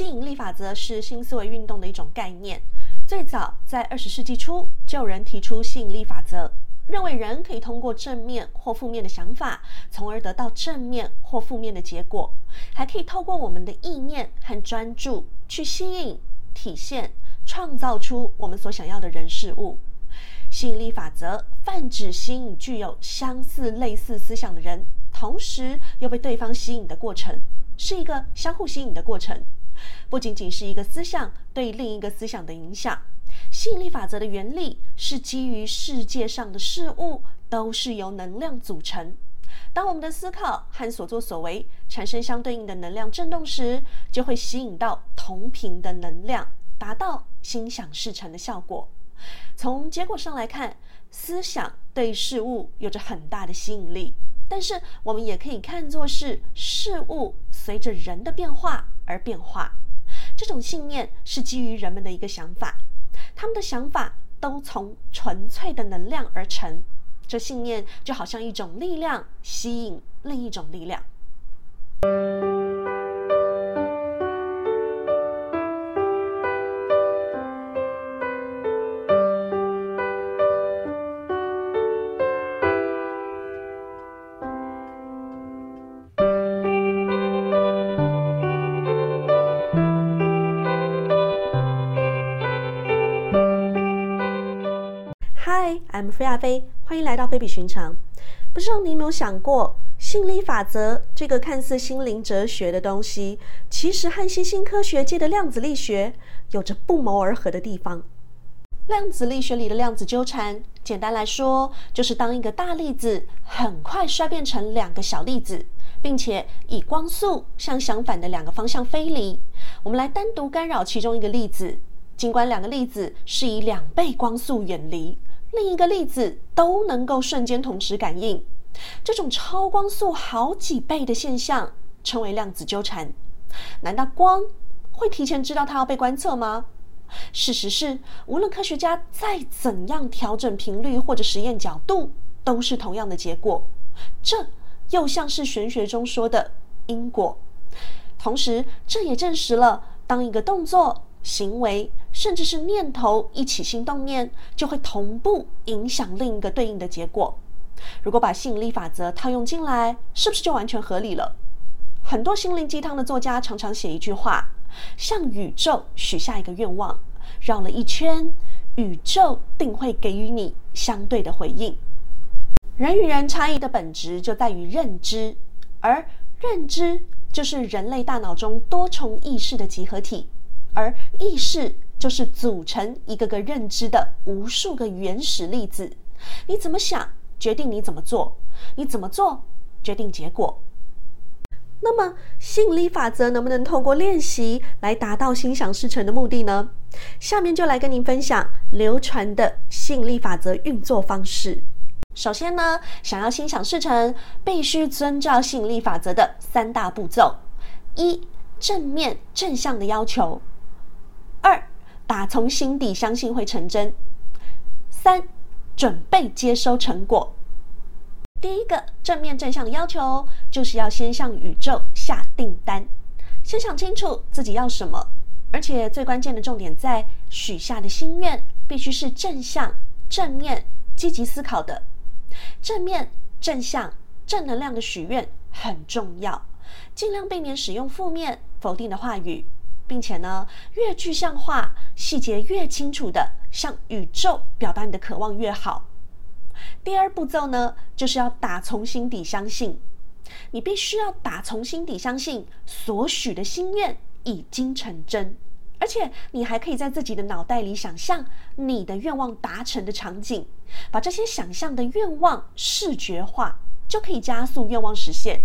吸引力法则是新思维运动的一种概念。最早在二十世纪初，就有人提出吸引力法则，认为人可以通过正面或负面的想法，从而得到正面或负面的结果，还可以透过我们的意念和专注去吸引、体现、创造出我们所想要的人事物。吸引力法则泛指吸引具有相似、类似思想的人，同时又被对方吸引的过程，是一个相互吸引的过程。不仅仅是一个思想对另一个思想的影响。吸引力法则的原理是基于世界上的事物都是由能量组成。当我们的思考和所作所为产生相对应的能量振动时，就会吸引到同频的能量，达到心想事成的效果。从结果上来看，思想对事物有着很大的吸引力，但是我们也可以看作是事物随着人的变化而变化。这种信念是基于人们的一个想法，他们的想法都从纯粹的能量而成。这信念就好像一种力量，吸引另一种力量。I'm 菲亚菲，欢迎来到非比寻常。不知道你有没有想过，心理法则这个看似心灵哲学的东西，其实和新兴科学界的量子力学有着不谋而合的地方。量子力学里的量子纠缠，简单来说，就是当一个大粒子很快衰变成两个小粒子，并且以光速向相反的两个方向飞离，我们来单独干扰其中一个粒子，尽管两个粒子是以两倍光速远离。另一个粒子都能够瞬间同时感应，这种超光速好几倍的现象称为量子纠缠。难道光会提前知道它要被观测吗？事实是，无论科学家再怎样调整频率或者实验角度，都是同样的结果。这又像是玄学中说的因果。同时，这也证实了当一个动作。行为甚至是念头一起心动念，就会同步影响另一个对应的结果。如果把吸引力法则套用进来，是不是就完全合理了？很多心灵鸡汤的作家常常写一句话：向宇宙许下一个愿望，绕了一圈，宇宙定会给予你相对的回应。人与人差异的本质就在于认知，而认知就是人类大脑中多重意识的集合体。而意识就是组成一个个认知的无数个原始粒子。你怎么想，决定你怎么做；你怎么做，决定结果。那么，吸引力法则能不能通过练习来达到心想事成的目的呢？下面就来跟您分享流传的吸引力法则运作方式。首先呢，想要心想事成，必须遵照吸引力法则的三大步骤：一、正面正向的要求。二，打从心底相信会成真。三，准备接收成果。第一个正面正向的要求，就是要先向宇宙下订单，先想清楚自己要什么，而且最关键的重点在许下的心愿必须是正向、正面、积极思考的。正面、正向、正能量的许愿很重要，尽量避免使用负面、否定的话语。并且呢，越具象化、细节越清楚的向宇宙表达你的渴望越好。第二步骤呢，就是要打从心底相信，你必须要打从心底相信所许的心愿已经成真，而且你还可以在自己的脑袋里想象你的愿望达成的场景，把这些想象的愿望视觉化，就可以加速愿望实现。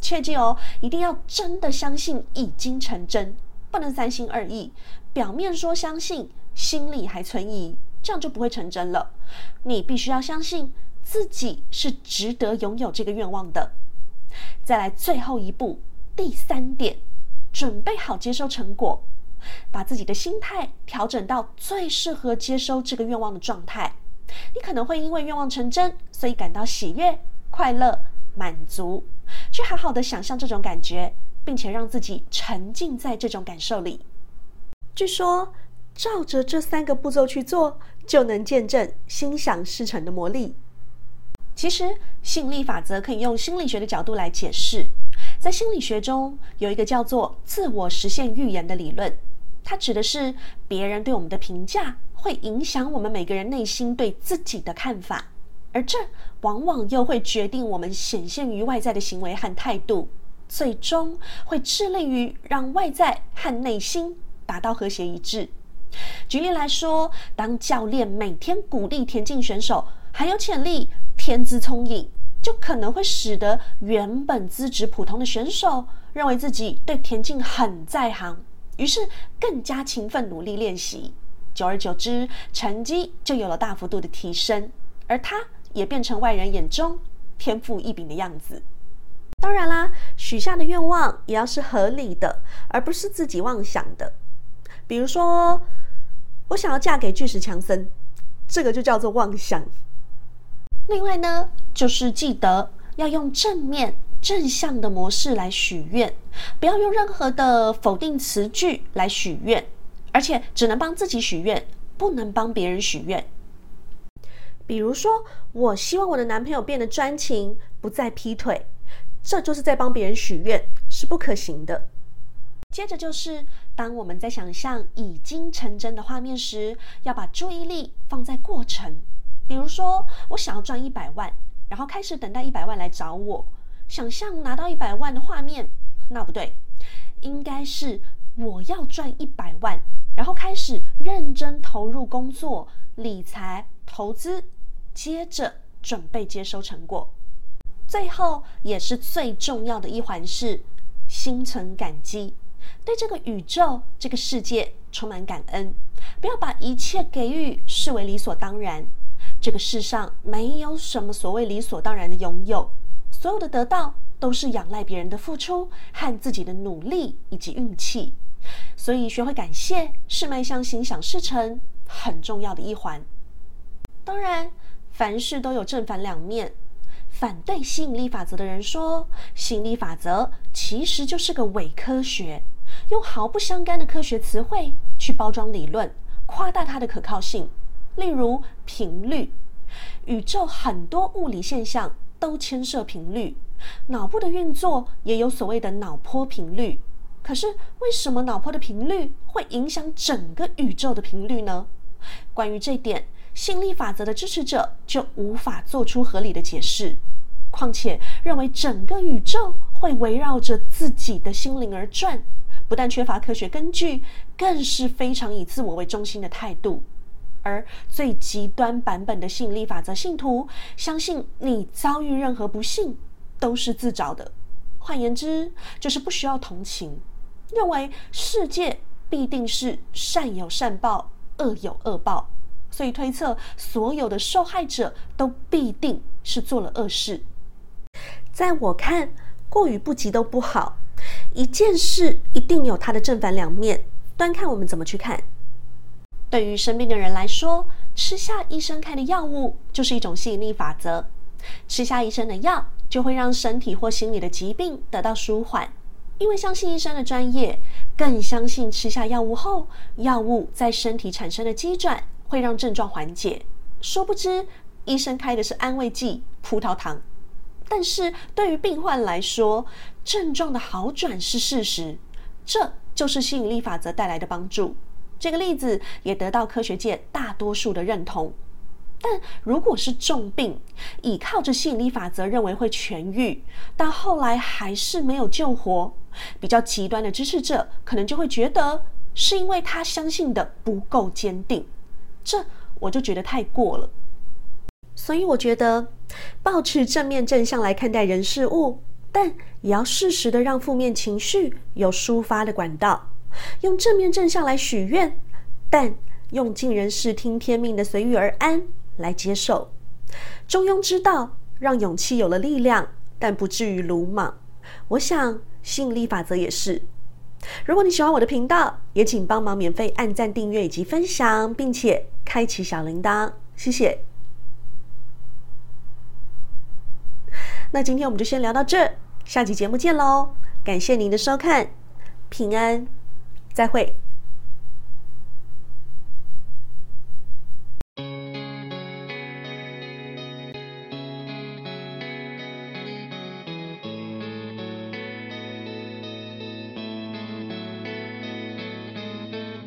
切记哦，一定要真的相信已经成真。不能三心二意，表面说相信，心里还存疑，这样就不会成真了。你必须要相信自己是值得拥有这个愿望的。再来最后一步，第三点，准备好接收成果，把自己的心态调整到最适合接收这个愿望的状态。你可能会因为愿望成真，所以感到喜悦、快乐、满足，去好好的想象这种感觉。并且让自己沉浸在这种感受里。据说，照着这三个步骤去做，就能见证心想事成的魔力。其实，吸引力法则可以用心理学的角度来解释。在心理学中，有一个叫做“自我实现预言”的理论，它指的是别人对我们的评价会影响我们每个人内心对自己的看法，而这往往又会决定我们显现于外在的行为和态度，最终会致力于让外在和内心达到和谐一致。举例来说，当教练每天鼓励田径选手很有潜力、天资聪颖，就可能会使得原本资质普通的选手认为自己对田径很在行，于是更加勤奋努力练习。久而久之，成绩就有了大幅度的提升，而他也变成外人眼中天赋异禀的样子。当然啦，许下的愿望也要是合理的，而不是自己妄想的。比如说，我想要嫁给巨石强森，这个就叫做妄想。另外呢，就是记得要用正面、正向的模式来许愿，不要用任何的否定词句来许愿，而且只能帮自己许愿，不能帮别人许愿。比如说，我希望我的男朋友变得专情，不再劈腿，这就是在帮别人许愿，是不可行的。接着就是，当我们在想象已经成真的画面时，要把注意力放在过程。比如说，我想要赚一百万，然后开始等待一百万来找我，想象拿到一百万的画面，那不对，应该是我要赚一百万，然后开始认真投入工作、理财、投资，接着准备接收成果。最后也是最重要的一环是心存感激。对这个宇宙、这个世界充满感恩，不要把一切给予视为理所当然。这个世上没有什么所谓理所当然的拥有，所有的得到都是仰赖别人的付出和自己的努力以及运气。所以，学会感谢是迈向心想事成很重要的一环。当然，凡事都有正反两面。反对吸引力法则的人说，吸引力法则其实就是个伪科学。用毫不相干的科学词汇去包装理论，夸大它的可靠性。例如频率，宇宙很多物理现象都牵涉频率，脑部的运作也有所谓的脑波频率。可是为什么脑波的频率会影响整个宇宙的频率呢？关于这点，吸引力法则的支持者就无法做出合理的解释。况且认为整个宇宙会围绕着自己的心灵而转。不但缺乏科学根据，更是非常以自我为中心的态度。而最极端版本的吸引力法则信徒，相信你遭遇任何不幸都是自找的。换言之，就是不需要同情，认为世界必定是善有善报，恶有恶报，所以推测所有的受害者都必定是做了恶事。在我看，过于不及都不好。一件事一定有它的正反两面，端看我们怎么去看。对于生病的人来说，吃下医生开的药物就是一种吸引力法则。吃下医生的药，就会让身体或心理的疾病得到舒缓。因为相信医生的专业，更相信吃下药物后，药物在身体产生的机转会让症状缓解。殊不知，医生开的是安慰剂——葡萄糖。但是对于病患来说，症状的好转是事实，这就是吸引力法则带来的帮助。这个例子也得到科学界大多数的认同。但如果是重病，倚靠着吸引力法则认为会痊愈，但后来还是没有救活，比较极端的支持者可能就会觉得是因为他相信的不够坚定，这我就觉得太过了。所以我觉得，保持正面正向来看待人事物，但也要适时的让负面情绪有抒发的管道，用正面正向来许愿，但用尽人事听天命的随遇而安来接受。中庸之道，让勇气有了力量，但不至于鲁莽。我想吸引力法则也是。如果你喜欢我的频道，也请帮忙免费按赞、订阅以及分享，并且开启小铃铛，谢谢。那今天我们就先聊到这下期节目见喽感谢您的收看平安再会。